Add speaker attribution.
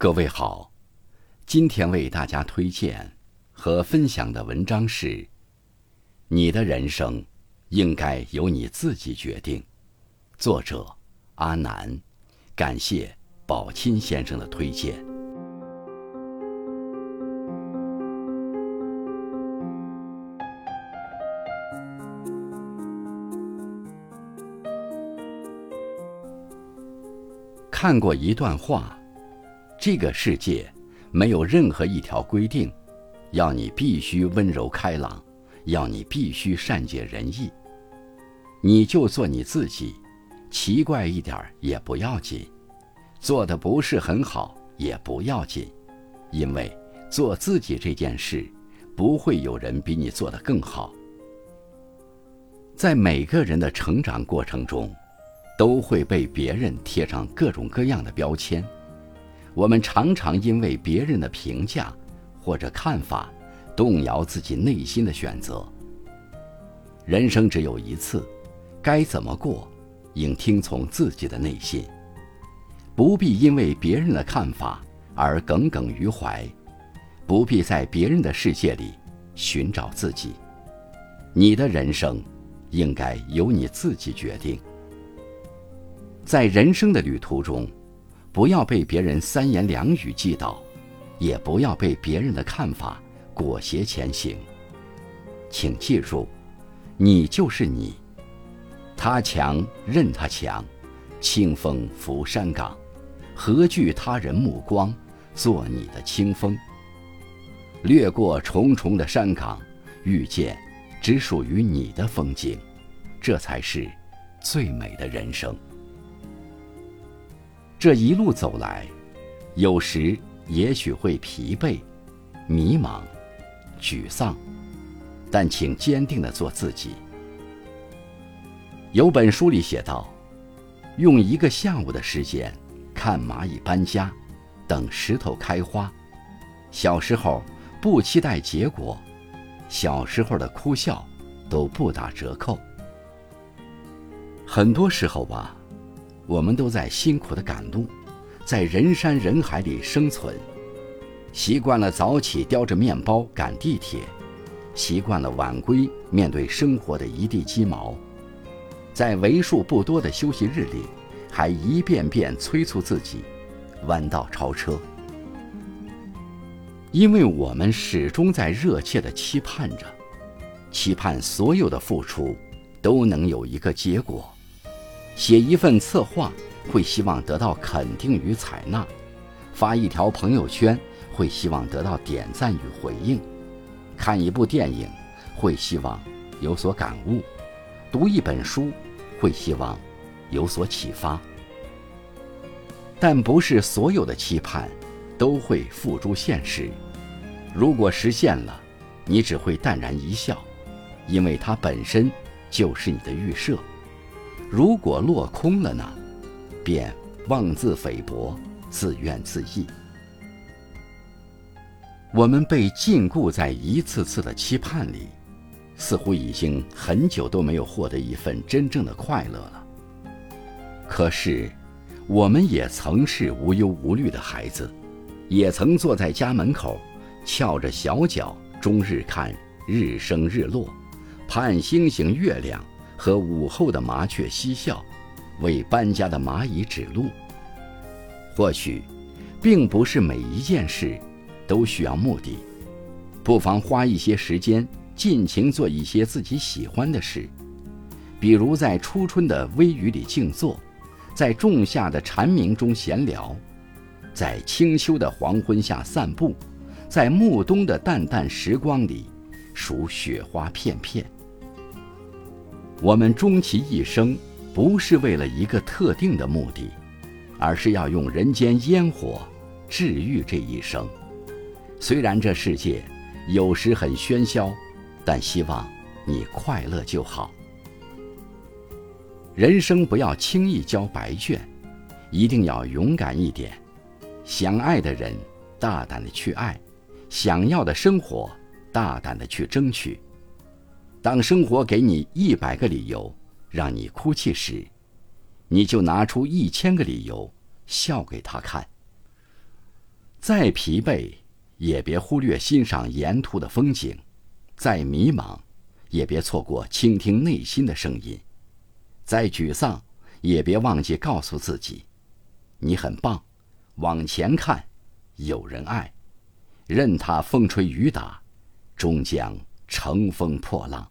Speaker 1: 各位好，今天为大家推荐和分享的文章是：你的人生应该由你自己决定。作者阿南，感谢宝清先生的推荐。看过一段话。这个世界没有任何一条规定，要你必须温柔开朗，要你必须善解人意。你就做你自己，奇怪一点也不要紧，做的不是很好也不要紧，因为做自己这件事，不会有人比你做的更好。在每个人的成长过程中，都会被别人贴上各种各样的标签。我们常常因为别人的评价或者看法，动摇自己内心的选择。人生只有一次，该怎么过，应听从自己的内心，不必因为别人的看法而耿耿于怀，不必在别人的世界里寻找自己。你的人生，应该由你自己决定。在人生的旅途中。不要被别人三言两语击倒，也不要被别人的看法裹挟前行。请记住，你就是你。他强任他强，清风拂山岗，何惧他人目光？做你的清风。掠过重重的山岗，遇见只属于你的风景，这才是最美的人生。这一路走来，有时也许会疲惫、迷茫、沮丧，但请坚定的做自己。有本书里写道：“用一个下午的时间看蚂蚁搬家，等石头开花。小时候不期待结果，小时候的哭笑都不打折扣。很多时候吧。”我们都在辛苦的赶路，在人山人海里生存，习惯了早起叼着面包赶地铁，习惯了晚归面对生活的一地鸡毛，在为数不多的休息日里，还一遍遍催促自己弯道超车，因为我们始终在热切的期盼着，期盼所有的付出都能有一个结果。写一份策划，会希望得到肯定与采纳；发一条朋友圈，会希望得到点赞与回应；看一部电影，会希望有所感悟；读一本书，会希望有所启发。但不是所有的期盼都会付诸现实。如果实现了，你只会淡然一笑，因为它本身就是你的预设。如果落空了呢，便妄自菲薄，自怨自艾。我们被禁锢在一次次的期盼里，似乎已经很久都没有获得一份真正的快乐了。可是，我们也曾是无忧无虑的孩子，也曾坐在家门口，翘着小脚，终日看日升日落，盼星星月亮。和午后的麻雀嬉笑，为搬家的蚂蚁指路。或许，并不是每一件事都需要目的，不妨花一些时间，尽情做一些自己喜欢的事，比如在初春的微雨里静坐，在仲夏的蝉鸣中闲聊，在清秋的黄昏下散步，在暮冬的淡淡时光里数雪花片片。我们终其一生，不是为了一个特定的目的，而是要用人间烟火治愈这一生。虽然这世界有时很喧嚣，但希望你快乐就好。人生不要轻易交白卷，一定要勇敢一点。想爱的人，大胆的去爱；想要的生活，大胆的去争取。当生活给你一百个理由让你哭泣时，你就拿出一千个理由笑给他看。再疲惫，也别忽略欣赏沿途的风景；再迷茫，也别错过倾听内心的声音；再沮丧，也别忘记告诉自己：你很棒，往前看，有人爱。任他风吹雨打，终将乘风破浪。